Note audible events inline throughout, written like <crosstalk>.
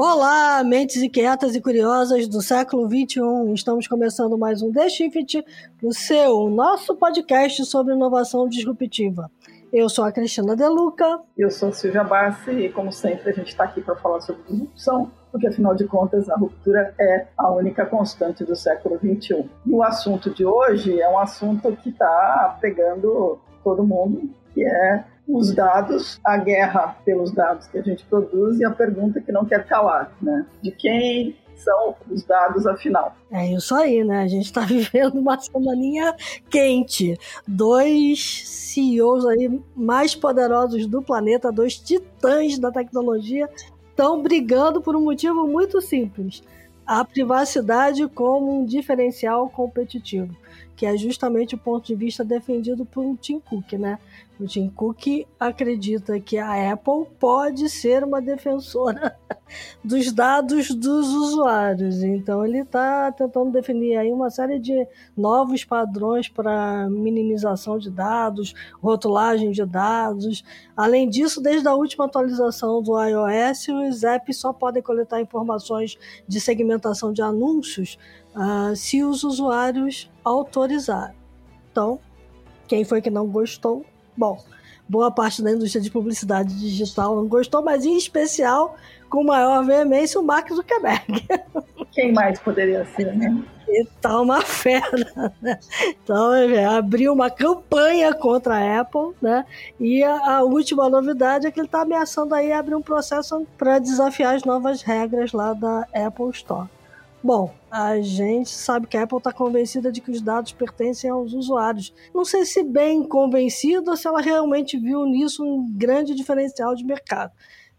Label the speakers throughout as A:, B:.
A: Olá, mentes inquietas e curiosas do século XXI. Estamos começando mais um The Shift, o seu, nosso podcast sobre inovação disruptiva. Eu sou a Cristina Deluca.
B: Eu sou a Silvia Bassi e, como sempre, a gente está aqui para falar sobre disrupção, porque, afinal de contas, a ruptura é a única constante do século XXI. E o assunto de hoje é um assunto que está pegando todo mundo, que é os dados, a guerra pelos dados que a gente produz e a pergunta que não quer calar, né? De quem são os dados afinal?
A: É isso aí, né? A gente está <laughs> vivendo uma semaninha quente. Dois CEOs aí mais poderosos do planeta, dois titãs da tecnologia, estão brigando por um motivo muito simples: a privacidade como um diferencial competitivo, que é justamente o ponto de vista defendido por Tim Cook, né? O Tim Cook acredita que a Apple pode ser uma defensora <laughs> dos dados dos usuários. Então ele está tentando definir aí uma série de novos padrões para minimização de dados, rotulagem de dados. Além disso, desde a última atualização do iOS, os apps só podem coletar informações de segmentação de anúncios uh, se os usuários autorizarem. Então, quem foi que não gostou Bom, boa parte da indústria de publicidade digital não gostou, mas em especial, com maior veemência, o Mark Zuckerberg. <laughs>
B: Quem mais poderia ser, né?
A: E tá uma fera, né? Então, é, abriu uma campanha contra a Apple, né? E a, a última novidade é que ele está ameaçando aí abrir um processo para desafiar as novas regras lá da Apple Store. Bom, a gente sabe que a Apple está convencida de que os dados pertencem aos usuários. Não sei se bem convencida ou se ela realmente viu nisso um grande diferencial de mercado.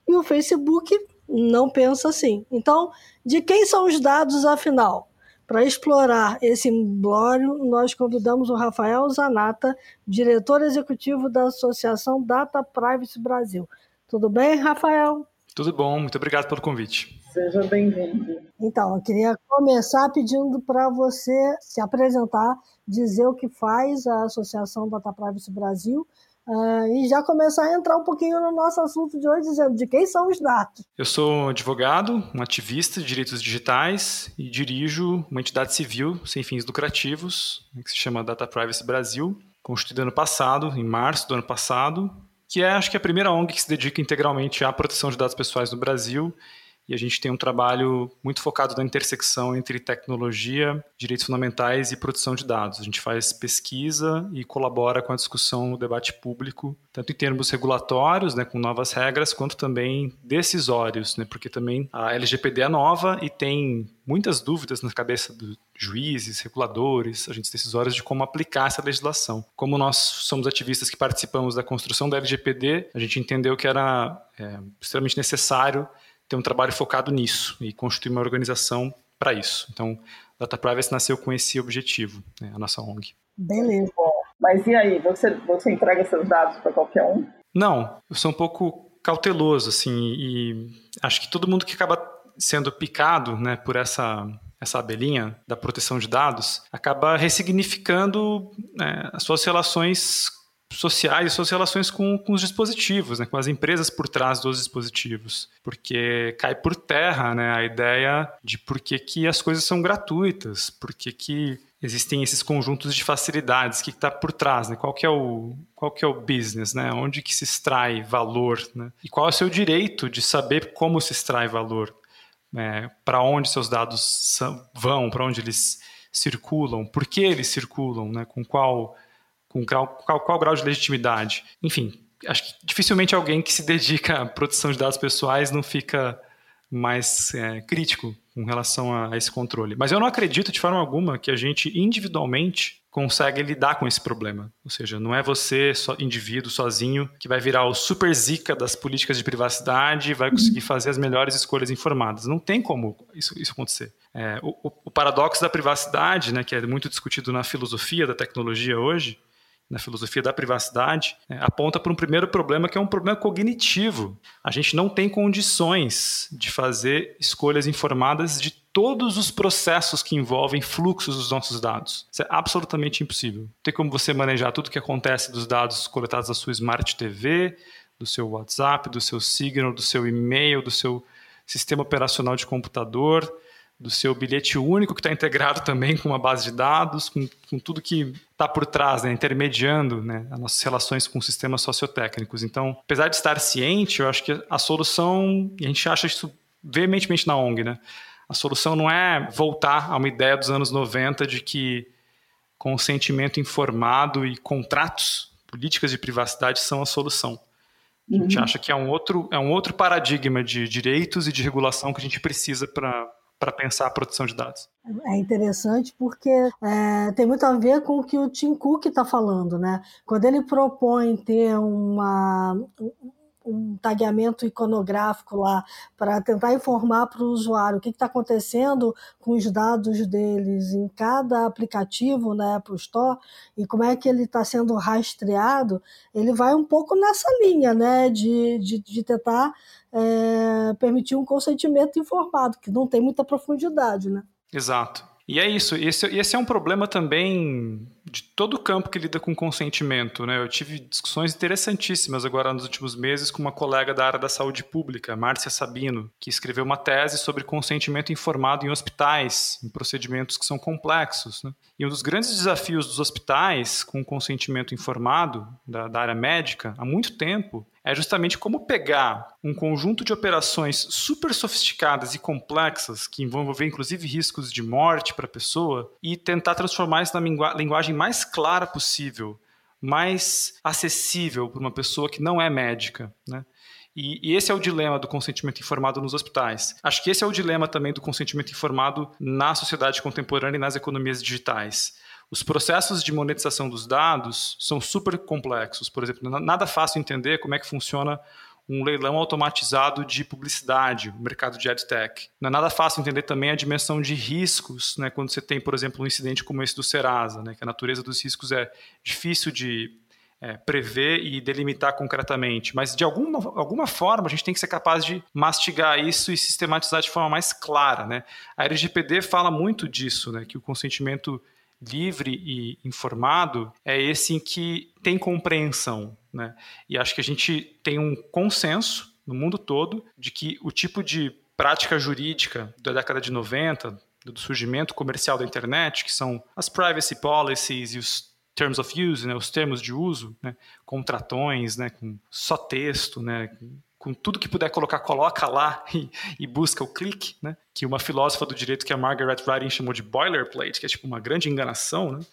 A: E o Facebook não pensa assim. Então, de quem são os dados afinal? Para explorar esse imbróglio, nós convidamos o Rafael Zanata, diretor executivo da Associação Data Privacy Brasil. Tudo bem, Rafael?
C: Tudo bom, muito obrigado pelo convite.
B: Seja bem-vindo.
A: Então, eu queria começar pedindo para você se apresentar, dizer o que faz a Associação Data Privacy Brasil uh, e já começar a entrar um pouquinho no nosso assunto de hoje, dizendo de quem são os dados.
C: Eu sou advogado, um ativista de direitos digitais e dirijo uma entidade civil sem fins lucrativos, que se chama Data Privacy Brasil, constituída ano passado, em março do ano passado, que é, acho que, a primeira ONG que se dedica integralmente à proteção de dados pessoais no Brasil e a gente tem um trabalho muito focado na intersecção entre tecnologia, direitos fundamentais e produção de dados. A gente faz pesquisa e colabora com a discussão no debate público, tanto em termos regulatórios, né, com novas regras, quanto também decisórios, né, porque também a LGPD é nova e tem muitas dúvidas na cabeça dos juízes, reguladores, agentes decisórios de como aplicar essa legislação. Como nós somos ativistas que participamos da construção da LGPD, a gente entendeu que era é, extremamente necessário ter um trabalho focado nisso e constituir uma organização para isso. Então, Data Privacy nasceu com esse objetivo, né, a nossa ONG.
A: Beleza.
B: Mas e aí, você, você entrega seus dados para qualquer um?
C: Não, eu sou um pouco cauteloso, assim, e acho que todo mundo que acaba sendo picado né, por essa, essa abelhinha da proteção de dados acaba ressignificando né, as suas relações sociais e suas relações com, com os dispositivos, né, com as empresas por trás dos dispositivos, porque cai por terra né, a ideia de por que, que as coisas são gratuitas, por que, que existem esses conjuntos de facilidades, o que está por trás, né, qual, que é o, qual que é o business, né, onde que se extrai valor, né, e qual é o seu direito de saber como se extrai valor, né, para onde seus dados vão, para onde eles circulam, por que eles circulam, né, com qual com qual, qual, qual grau de legitimidade. Enfim, acho que dificilmente alguém que se dedica à proteção de dados pessoais não fica mais é, crítico com relação a, a, esse controle. Mas eu não acredito de forma alguma que a gente individualmente consegue lidar com esse problema. Ou seja, não é você, indivíduo, sozinho, que vai virar o super zica das políticas de privacidade e vai conseguir fazer as melhores escolhas informadas. Não tem como isso, isso acontecer. É, o, o, paradoxo da privacidade, né, que é muito discutido na filosofia da tecnologia hoje, na filosofia da privacidade, né, aponta para um primeiro problema que é um problema cognitivo. A gente não tem condições de fazer escolhas informadas de todos os processos que envolvem fluxos dos nossos dados. Isso é absolutamente impossível. Não tem como você manejar tudo o que acontece dos dados coletados da sua Smart TV, do seu WhatsApp, do seu Signal, do seu e-mail, do seu sistema operacional de computador, do seu bilhete único, que está integrado também com uma base de dados, com, com tudo que está por trás, né, intermediando né, as nossas relações com sistemas sociotécnicos. Então, apesar de estar ciente, eu acho que a solução, e a gente acha isso veementemente na ONG, né? A solução não é voltar a uma ideia dos anos 90 de que consentimento informado e contratos, políticas de privacidade são a solução. A gente uhum. acha que é um, outro, é um outro paradigma de direitos e de regulação que a gente precisa para para pensar a produção de dados.
A: É interessante porque é, tem muito a ver com o que o Tim Cook está falando, né? Quando ele propõe ter uma, um tagueamento iconográfico lá para tentar informar para o usuário o que está acontecendo com os dados deles em cada aplicativo na né, Apple Store e como é que ele está sendo rastreado, ele vai um pouco nessa linha né, de, de, de tentar é, permitir um consentimento informado, que não tem muita profundidade. Né?
C: Exato. E é isso. Esse, esse é um problema também de todo o campo que lida com consentimento. Né? Eu tive discussões interessantíssimas agora nos últimos meses com uma colega da área da saúde pública, Márcia Sabino, que escreveu uma tese sobre consentimento informado em hospitais, em procedimentos que são complexos. Né? E um dos grandes desafios dos hospitais com consentimento informado, da, da área médica, há muito tempo, é justamente como pegar um conjunto de operações super sofisticadas e complexas, que vão envolver inclusive riscos de morte para a pessoa, e tentar transformar isso na linguagem mais clara possível, mais acessível para uma pessoa que não é médica. Né? E, e, esse é o dilema do consentimento informado nos hospitais. Acho que esse é o dilema também do consentimento informado na sociedade contemporânea e nas economias digitais. Os processos de monetização dos dados são super complexos. Por exemplo, nada fácil entender como é que funciona um leilão automatizado de publicidade, o mercado de adtech. Não é nada fácil entender também a dimensão de riscos, né, quando você tem, por exemplo, um incidente como esse do Serasa, né, que a natureza dos riscos é difícil de é, prever e delimitar concretamente, mas de alguma, alguma forma a gente tem que ser capaz de mastigar isso e sistematizar de forma mais clara. Né? A LGPD fala muito disso, né, que o consentimento livre e informado é esse em que tem compreensão. Né? E acho que a gente tem um consenso no mundo todo de que o tipo de prática jurídica da década de 90, do surgimento comercial da internet, que são as privacy policies e os terms of use, né, os termos de uso, né, contratões, né, com só texto, né, com tudo que puder colocar, coloca lá <laughs> e, e, busca o clique, né? Que uma filósofa do direito que a Margaret Ryding chamou de boilerplate, que é tipo uma grande enganação, né?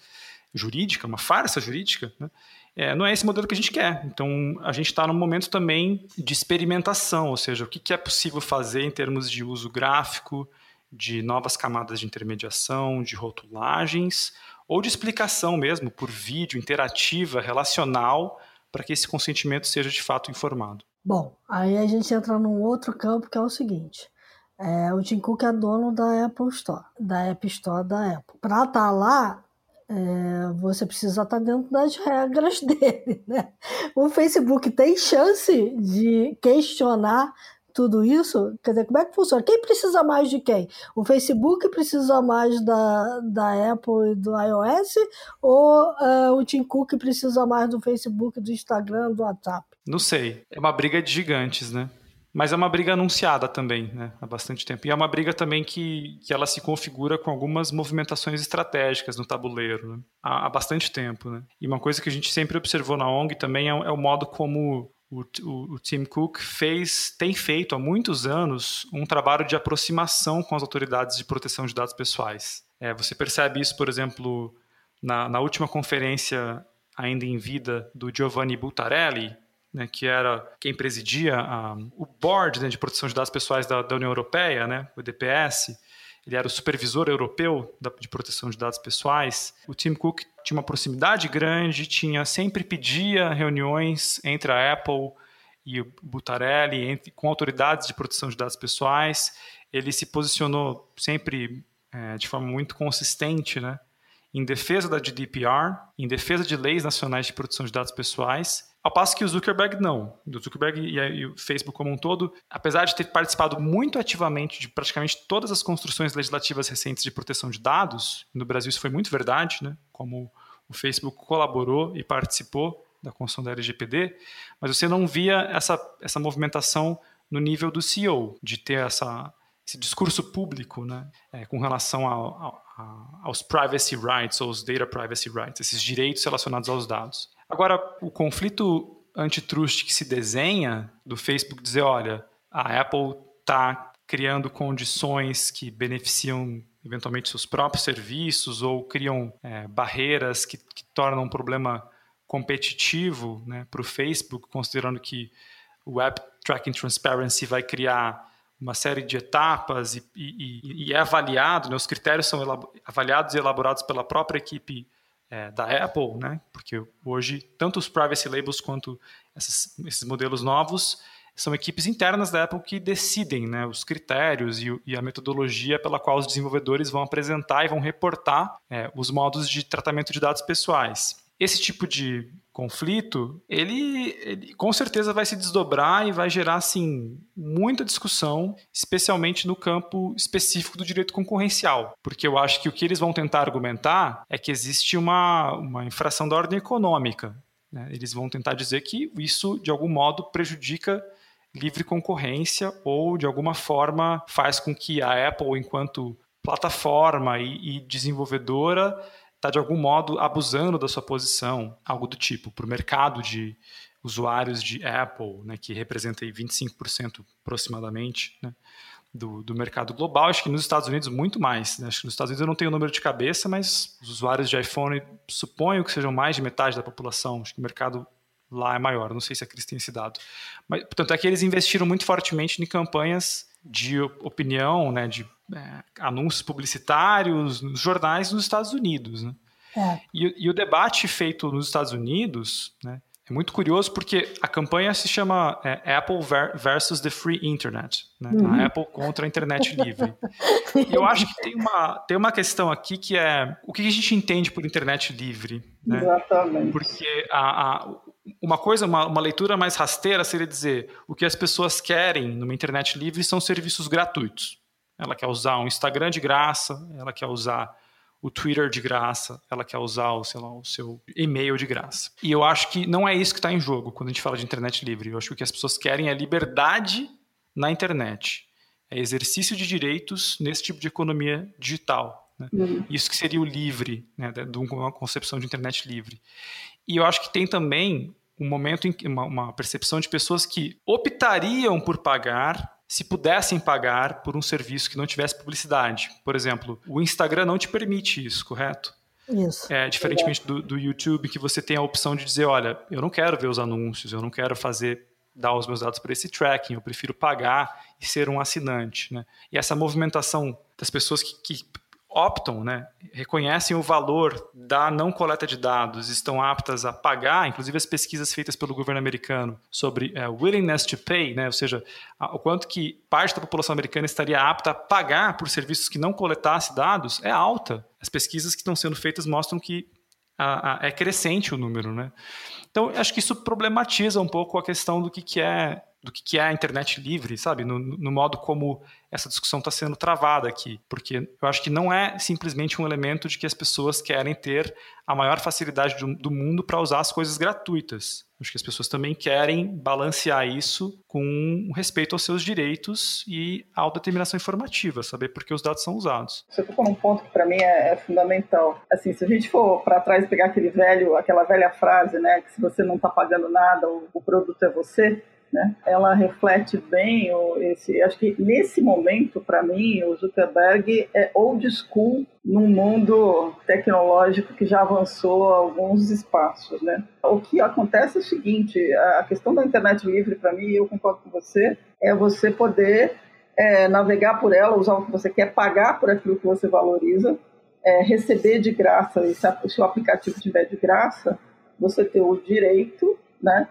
C: Jurídica, uma farsa jurídica, né? É, não é esse modelo que a gente quer. Então, a gente está num momento também de experimentação, ou seja, o que, que é possível fazer em termos de uso gráfico, de novas camadas de intermediação, de rotulagens, ou de explicação mesmo, por vídeo, interativa, relacional, para que esse consentimento seja de fato informado.
A: Bom, aí a gente entra num outro campo que é o seguinte. É, o Tim Cook é dono da Apple Store, da App Store da Apple. Para estar tá lá, é, você precisa estar tá dentro das regras <laughs> dele. Né? O Facebook tem chance de questionar tudo isso? Quer dizer, como é que funciona? Quem precisa mais de quem? O Facebook precisa mais da, da Apple e do iOS? Ou uh, o Tim Cook precisa mais do Facebook, do Instagram, do WhatsApp?
C: Não sei. É uma briga de gigantes, né? Mas é uma briga anunciada também, né? Há bastante tempo. E é uma briga também que, que ela se configura com algumas movimentações estratégicas no tabuleiro, né? há, há, bastante tempo, né? E uma coisa que a gente sempre observou na ONG também é, é o modo como o, o, o, Tim Cook fez, tem feito há muitos anos um trabalho de aproximação com as autoridades de proteção de dados pessoais. É, você percebe isso, por exemplo, na, na, última conferência ainda em vida do Giovanni Buttarelli, né, que era quem presidia a, o board né, de proteção de dados pessoais da, da União Europeia, né, o DPS. Ele era o supervisor europeu de proteção de dados pessoais. O Tim Cook tinha uma proximidade grande, tinha sempre pedia reuniões entre a Apple e o Butarelli, entre, com autoridades de proteção de dados pessoais. Ele se posicionou sempre é, de forma muito consistente, né, em defesa da GDPR, em defesa de leis nacionais de proteção de dados pessoais, ao passo que o Zuckerberg não. O Zuckerberg e, o Facebook como um todo, apesar de ter participado muito ativamente de praticamente todas as construções legislativas recentes de proteção de dados, no Brasil isso foi muito verdade, né? como o Facebook colaborou e participou da construção da LGPD, mas você não via essa, essa movimentação no nível do CEO, de ter essa, esse discurso público né, é, com relação ao, ao, aos privacy rights, ou os data privacy rights, esses direitos relacionados aos dados. Agora, o conflito antitrust que se desenha do Facebook dizer, olha, a Apple está criando condições que beneficiam eventualmente seus próprios serviços ou criam é, barreiras que, que, tornam um problema competitivo né, para o Facebook, considerando que o Web Tracking Transparency vai criar uma série de etapas e, e, e é avaliado, né, os critérios são avaliados e elaborados pela própria equipe é, da Apple, né, porque hoje tanto os privacy labels quanto esses, esses modelos novos são equipes internas da Apple que decidem né, os critérios e, e, a metodologia pela qual os desenvolvedores vão apresentar e vão reportar é, os modos de tratamento de dados pessoais. Esse tipo de conflito, ele, ele, com certeza vai se desdobrar e vai gerar assim muita discussão, especialmente no campo específico do direito concorrencial, porque eu acho que o que eles vão tentar argumentar é que existe uma, uma infração da ordem econômica. Né? Eles vão tentar dizer que isso de algum modo prejudica livre concorrência ou de alguma forma faz com que a Apple, enquanto plataforma e, e desenvolvedora, está de algum modo abusando da sua posição, algo do tipo, para o mercado de usuários de Apple, né, que representa aí 25% aproximadamente né, do, do mercado global. Acho que nos Estados Unidos muito mais. Né? Acho que nos Estados Unidos eu não tenho o número de cabeça, mas os usuários de iPhone suponho que sejam mais de metade da população. Acho que o mercado lá é maior. Não sei se a Cris tem esse dado. Mas, portanto, é que eles investiram muito fortemente em campanhas de opinião, né, de é, anúncios publicitários nos jornais nos Estados Unidos. Né? É. E, e, o debate feito nos Estados Unidos né, é muito curioso porque a campanha se chama é, Apple versus the Free Internet, né? uhum. a Apple contra a internet livre. e eu acho que tem uma, tem uma questão aqui que é o que a gente entende por internet livre. Né?
B: Exatamente.
C: Porque a, a, uma coisa, uma, uma leitura mais rasteira seria dizer o que as pessoas querem numa internet livre são serviços gratuitos. Ela quer usar um Instagram de graça, ela quer usar o Twitter de graça, ela quer usar o, lá, o seu e-mail de graça. E eu acho que não é isso que está em jogo quando a gente fala de internet livre. Eu acho que o que as pessoas querem é liberdade na internet. É exercício de direitos nesse tipo de economia digital. Né? Uhum. Isso que seria o livre, né, de uma concepção de internet livre. E eu acho que tem também um momento, em, uma, uma percepção de pessoas que optariam por pagar se pudessem pagar por um serviço que não tivesse publicidade. Por exemplo, o Instagram não te permite isso, correto?
A: Isso.
C: É, diferentemente do, do YouTube, que você tem a opção de dizer, olha, eu não quero ver os anúncios, eu não quero fazer dar os meus dados para esse tracking, eu prefiro pagar e ser um assinante. Né? E essa movimentação das pessoas que, que optam, né, reconhecem o valor da não coleta de dados, estão aptas a pagar, inclusive as pesquisas feitas pelo governo americano sobre uh, willingness to pay, né, ou seja, o quanto que parte da população americana estaria apta a pagar por serviços que não coletasse dados, é alta. As pesquisas que estão sendo feitas mostram que a, a, é crescente o número, né? Então, acho que isso problematiza um pouco a questão do que, que é do que é a internet livre, sabe? No, no modo como essa discussão está sendo travada aqui. Porque eu acho que não é simplesmente um elemento de que as pessoas querem ter a maior facilidade do, do mundo para usar as coisas gratuitas. Acho que as pessoas também querem balancear isso com respeito aos seus direitos e à autodeterminação informativa, saber por que os dados são usados.
B: Você tocou num ponto que para mim é, é, fundamental. Assim, se a gente for para trás e pegar aquele velho, aquela velha frase, né, que se você não está pagando nada, o, o produto é você, né? Ela reflete bem o, esse. Acho que nesse momento, para mim, o Zuckerberg é old school num mundo tecnológico que já avançou alguns espaços, né? O que acontece é o seguinte: a questão da internet livre, para mim, eu concordo com você, é você poder é, navegar por ela, usar o que você quer, pagar por aquilo que você valoriza, é, receber de graça, e se o seu aplicativo tiver de graça, você ter o direito, né?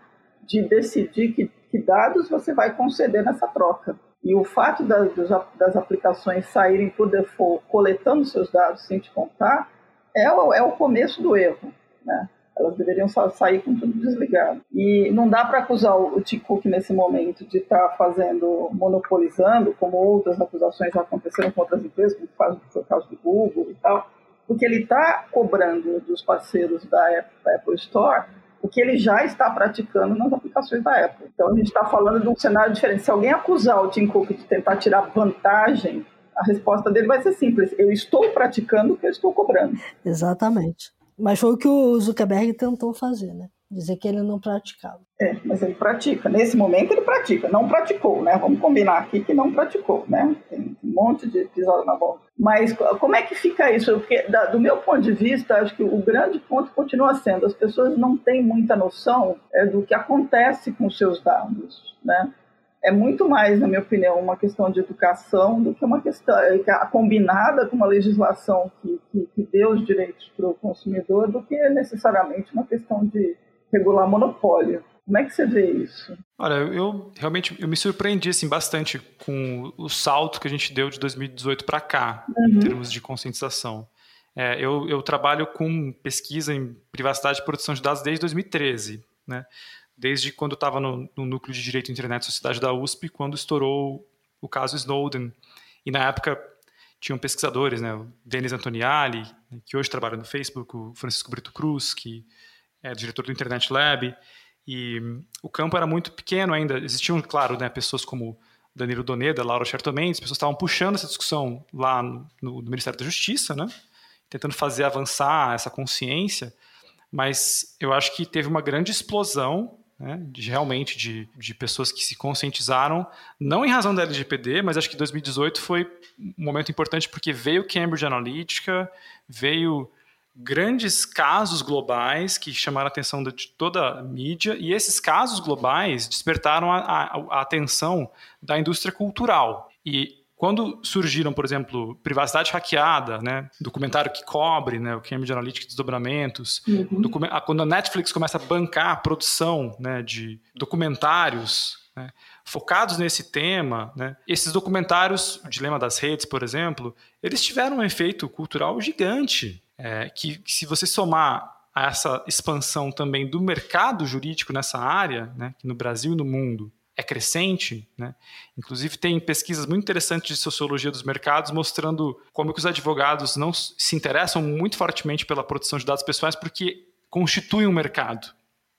B: de decidir que que dados você vai conceder nessa troca. E o fato das, das aplicações saírem por default coletando seus dados sem te contar é é o começo do erro. Né? Elas deveriam sair com tudo desligado. E não dá para acusar o Tim Cook nesse momento de estar tá fazendo, monopolizando, como outras acusações já aconteceram com outras empresas, como foi o caso do Google e tal, porque ele está cobrando dos parceiros da Apple Store o que ele já está praticando nas aplicações da Apple. Então a gente está falando de um cenário diferente. Se alguém acusar o Tim Cook de tentar tirar vantagem, a resposta dele vai ser simples: eu estou praticando o que eu estou cobrando.
A: Exatamente. Mas foi o que o Zuckerberg tentou fazer, né? Dizer que ele não praticava.
B: É, mas ele pratica. Nesse momento ele pratica. Não praticou, né? Vamos combinar aqui que não praticou, né? Tem um monte de episódio na boca. Mas como é que fica isso? Porque, da, do meu ponto de vista, acho que o grande ponto continua sendo as pessoas não têm muita noção é, do que acontece com seus dados, né? é muito mais, na minha opinião, uma questão de educação do que uma questão é, combinada com uma legislação que, que, que dê os direitos para o consumidor do que necessariamente uma questão de regular monopólio. Como é que você vê isso?
C: Olha, eu realmente eu me surpreendi assim, bastante com o salto que a gente deu de 2018 para cá, uhum. em termos de conscientização. É, eu, eu, trabalho com pesquisa em privacidade e proteção de dados desde 2013, né? desde quando eu estava no, no, núcleo de Direito, Internet e Sociedade da USP, quando estourou o caso Snowden. E na época tinham pesquisadores, né, o Denis Antoniali, que hoje trabalha no Facebook, o Francisco Brito Cruz, que é diretor do Internet Lab, e o campo era muito pequeno ainda. Existiam, claro, né, pessoas como Danilo Doneda, Laura Chertomendes, pessoas estavam puxando essa discussão lá no, no, Ministério da Justiça, né, tentando fazer avançar essa consciência, mas eu acho que teve uma grande explosão né, de, realmente de, de pessoas que se conscientizaram, não em razão da LGPD, mas acho que 2018 foi um momento importante porque veio Cambridge Analytica, veio grandes casos globais que chamaram a atenção de toda a mídia, e esses casos globais despertaram a, a, a atenção da indústria cultural. E quando surgiram, por exemplo, privacidade hackeada, né, documentário que cobre, né, o Cambridge Analytica desdobramentos, uhum. quando a Netflix começa a bancar a produção né, de documentários né, focados nesse tema, né, esses documentários, o Dilema das Redes, por exemplo, eles tiveram um efeito cultural gigante, é, que, que se você somar a essa expansão também do mercado jurídico nessa área, né, que no Brasil e no mundo é crescente, né? Inclusive tem pesquisas muito interessantes de sociologia dos mercados mostrando como que os advogados não se interessam muito fortemente pela produção de dados pessoais porque constitui um mercado,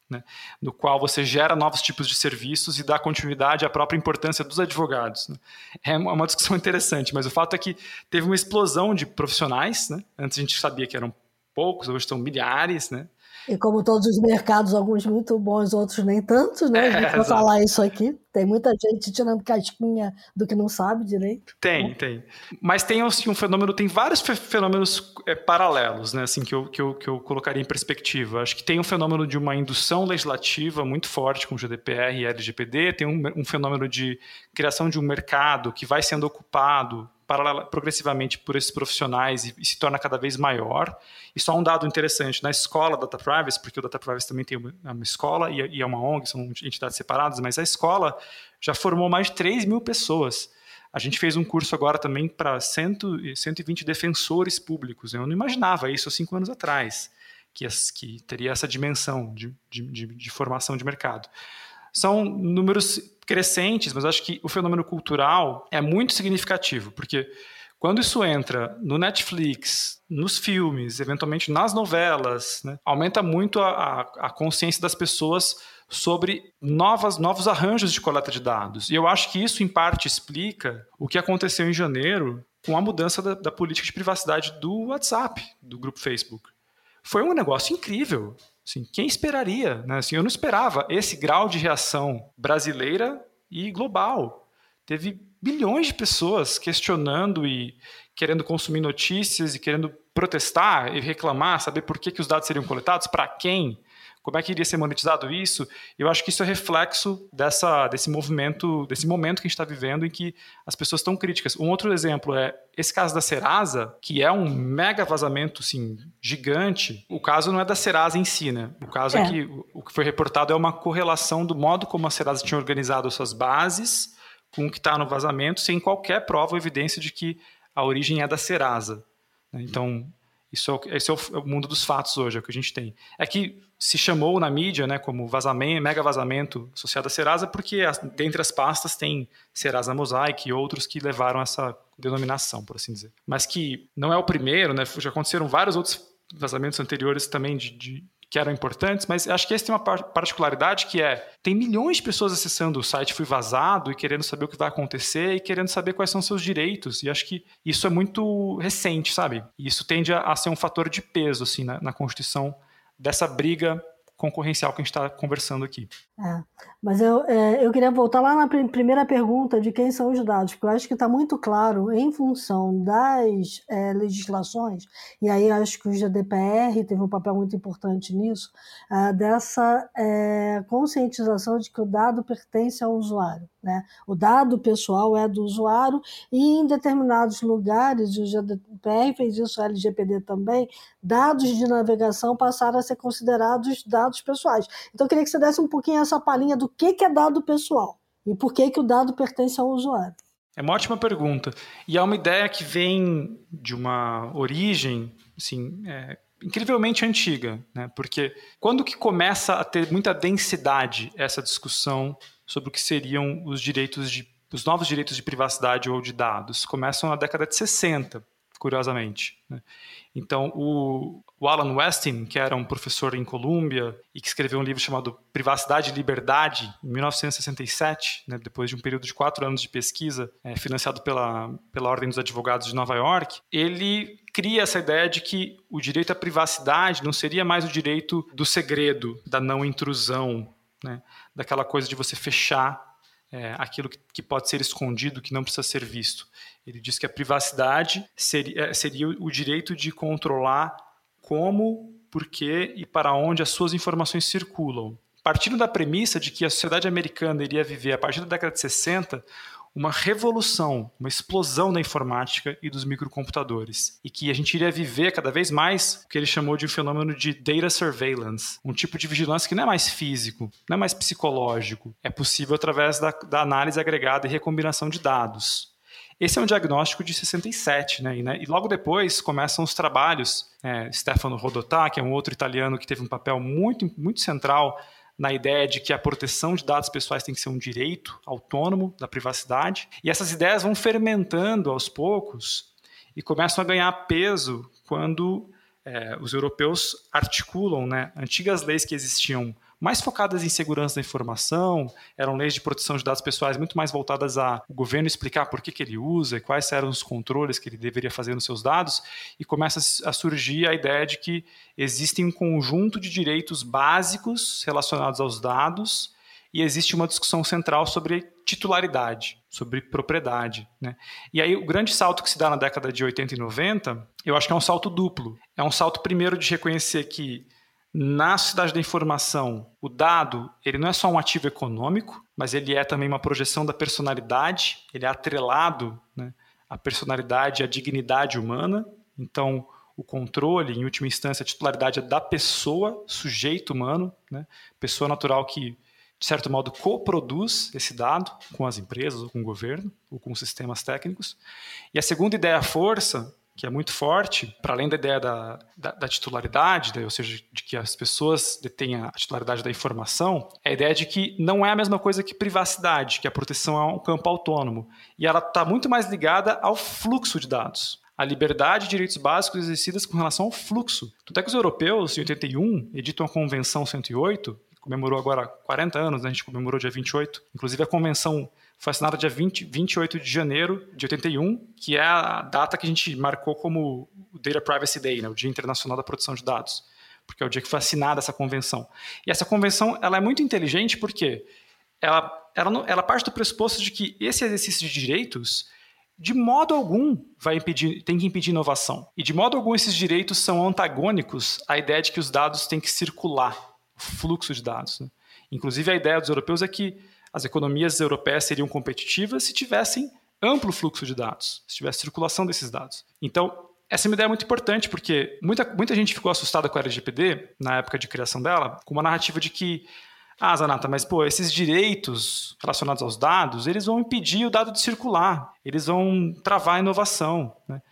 C: né? no qual você gera novos tipos de serviços e dá continuidade à própria importância dos advogados. Né? É uma discussão <laughs> interessante, mas o fato é que teve uma explosão de profissionais. Né? Antes a gente sabia que eram poucos, hoje são milhares, né?
A: E como todos os mercados, alguns muito bons, outros nem tantos, né? A gente é, vai falar isso aqui. Tem muita gente tirando casquinha do que não sabe direito.
C: Tem, tem. Mas tem assim, um fenômeno, tem vários fenômenos é, paralelos, né? Assim, que eu, que, eu, que eu colocaria em perspectiva. Acho que tem um fenômeno de uma indução legislativa muito forte com o GDPR e LGPD, tem um, um fenômeno de criação de um mercado que vai sendo ocupado paralela, progressivamente por esses profissionais e, e, se torna cada vez maior. E só um dado interessante, na escola Data Privacy, porque o Data Privacy também tem uma, é uma escola e, e, é uma ONG, são entidades separadas, mas a escola já formou mais de 3 mil pessoas. A gente fez um curso agora também para 120 defensores públicos. Eu não imaginava isso há cinco anos atrás, que, que teria essa dimensão de, de, de, de formação de mercado. São números crescentes, mas acho que o fenômeno cultural é muito significativo, porque quando isso entra no Netflix, nos filmes, eventualmente nas novelas, né, aumenta muito a, a, consciência das pessoas sobre novas, novos arranjos de coleta de dados. E eu acho que isso, em parte, explica o que aconteceu em janeiro com a mudança da, da política de privacidade do WhatsApp, do grupo Facebook. Foi um negócio incrível. Assim, quem esperaria? Né? Assim, eu não esperava esse grau de reação brasileira e global. Teve bilhões de pessoas questionando e querendo consumir notícias e querendo protestar e reclamar, saber por que, que os dados seriam coletados, para quem como é que iria ser monetizado isso? Eu acho que isso é reflexo dessa, desse movimento, desse momento que a gente está vivendo em que as pessoas estão críticas. Um outro exemplo é esse caso da Serasa, que é um mega vazamento assim, gigante. O caso não é da Serasa em si, né? O caso é, é que o que foi reportado é uma correlação do modo como a Serasa tinha organizado as suas bases com o que está no vazamento, sem qualquer prova ou evidência de que a origem é da Serasa. Então, isso é, esse é o mundo dos fatos hoje, é o que a gente tem. É que se chamou na mídia né, como vazamento, mega vazamento associado a Serasa, porque dentre as pastas tem Serasa Mosaic e outros que levaram essa denominação, por assim dizer. Mas que não é o primeiro, né, já aconteceram vários outros vazamentos anteriores também de, de que eram importantes, mas acho que esse tem uma particularidade que é, tem milhões de pessoas acessando o site Fui Vazado e querendo saber o que vai acontecer e querendo saber quais são seus direitos, e acho que isso é muito recente, sabe? E isso tende a, a ser um fator de peso, assim, na, na constituição dessa briga concorrencial que a gente está conversando aqui.
A: É, mas eu, é, eu queria voltar lá na primeira pergunta de quem são os dados, porque eu acho que está muito claro, em função das é, legislações, e aí acho que o GDPR teve um papel muito importante nisso, é, dessa é, conscientização de que o dado pertence ao usuário. Né? O dado pessoal é do usuário e em determinados lugares, o GDPR fez isso, o LGPD também, dados de navegação passaram a ser considerados dados pessoais. Então eu queria que você desse um pouquinho essa palhinha do que é dado pessoal e por que, que o dado pertence ao usuário.
C: É uma ótima pergunta. E é uma ideia que vem de uma origem assim, é, incrivelmente antiga, né? porque quando que começa a ter muita densidade essa discussão sobre o que seriam os direitos de os novos direitos de privacidade ou de dados começam na década de 60, curiosamente. Né? Então, o, o, Alan Westin, que era um professor em Colômbia e que escreveu um livro chamado Privacidade e Liberdade, em 1967, né, depois de um período de quatro anos de pesquisa, é, financiado pela, pela Ordem dos Advogados de Nova York, ele cria essa ideia de que o direito à privacidade não seria mais o direito do segredo, da não intrusão, né? Daquela coisa de você fechar é, aquilo que, que, pode ser escondido, que não precisa ser visto. Ele diz que a privacidade seria, é, seria o direito de controlar como, por que e para onde as suas informações circulam. Partindo da premissa de que a sociedade americana iria viver, a partir da década de 60, uma revolução, uma explosão da informática e dos microcomputadores. E que a gente iria viver cada vez mais o que ele chamou de um fenômeno de data surveillance, um tipo de vigilância que não é mais físico, não é mais psicológico, é possível através da, da análise agregada e recombinação de dados. Esse é um diagnóstico de 67, né? E, né? e logo depois começam os trabalhos. É, Stefano Rodotà, que é um outro italiano que teve um papel muito, muito central na ideia de que a proteção de dados pessoais tem que ser um direito autônomo da privacidade. E essas ideias vão fermentando aos poucos e começam a ganhar peso quando é, os europeus articulam né, antigas leis que existiam mais focadas em segurança da informação, eram leis de proteção de dados pessoais muito mais voltadas a o governo explicar por que, que ele usa e quais eram os controles que ele deveria fazer nos seus dados, e começa a surgir a ideia de que existem um conjunto de direitos básicos relacionados aos dados e existe uma discussão central sobre titularidade, sobre propriedade. Né? E aí o grande salto que se dá na década de 80 e 90, eu acho que é um salto duplo. É um salto primeiro de reconhecer que na sociedade da informação, o dado ele não é só um ativo econômico, mas ele é também uma projeção da personalidade, ele é atrelado né, à personalidade e à dignidade humana. Então, o controle, em última instância, a titularidade é da pessoa, sujeito humano, né, pessoa natural que, de certo modo, coproduz esse dado com as empresas, ou com o governo, ou com os sistemas técnicos. E a segunda ideia, a força, que é muito forte, para além da ideia da, da, da titularidade, né, ou seja, de que as pessoas detenham a titularidade da informação, é a ideia de que não é a mesma coisa que privacidade, que a proteção é um campo autônomo. E ela está muito mais ligada ao fluxo de dados. A liberdade e direitos básicos exercidas com relação ao fluxo. Tanto é que os europeus, em 81, editam a Convenção 108, comemorou agora 40 anos, né? a gente comemorou dia 28. Inclusive, a convenção foi assinada dia 20, 28 de janeiro de 81, que é a data que a gente marcou como o Data Privacy Day, né? o Dia Internacional da Proteção de Dados, porque é o dia que foi assinada essa convenção. E essa convenção ela é muito inteligente porque ela, ela, ela parte do pressuposto de que esse exercício de direitos de modo algum vai impedir, tem que impedir inovação. E de modo algum esses direitos são antagônicos à ideia de que os dados têm que circular fluxo de dados. Né? Inclusive, a ideia dos europeus é que as economias europeias seriam competitivas se tivessem amplo fluxo de dados, se tivesse circulação desses dados. Então, essa é uma ideia muito importante, porque muita, muita gente ficou assustada com a LGPD, na época de criação dela, com uma narrativa de que, ah, Zanata, mas pô, esses direitos relacionados aos dados, eles vão impedir o dado de circular, eles vão travar a inovação. Né?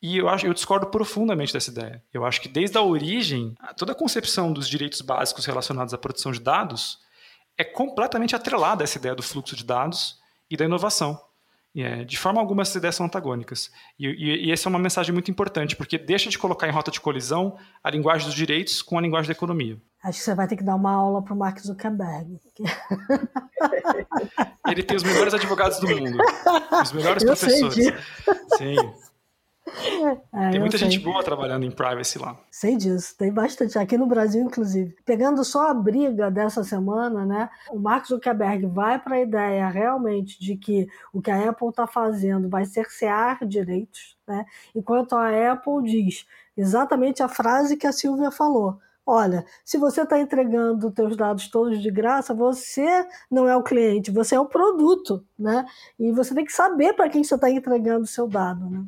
C: E eu, acho, eu discordo profundamente dessa ideia. Eu acho que desde a origem, toda a concepção dos direitos básicos relacionados à proteção de dados é completamente atrelada a essa ideia do fluxo de dados e da inovação. É, de forma alguma essas ideias são antagônicas. E, e, e, essa é uma mensagem muito importante, porque deixa de colocar em rota de colisão a linguagem dos direitos com a linguagem da economia.
A: Acho que você vai ter que dar uma aula para o Mark Zuckerberg.
C: Ele tem os melhores advogados do mundo, os melhores eu professores. Sim. É, tem muita gente boa trabalhando em privacy lá.
A: Sei disso, tem bastante. Aqui no Brasil, inclusive. Pegando só a briga dessa semana, né? O Mark Zuckerberg vai para a ideia realmente de que o que a Apple está fazendo vai cercear direitos, né? Enquanto a Apple diz exatamente a frase que a Silvia falou. Olha, se você está entregando teus dados todos de graça, você não é o cliente, você é o produto, né? E você tem que saber para quem você está entregando o seu dado, né?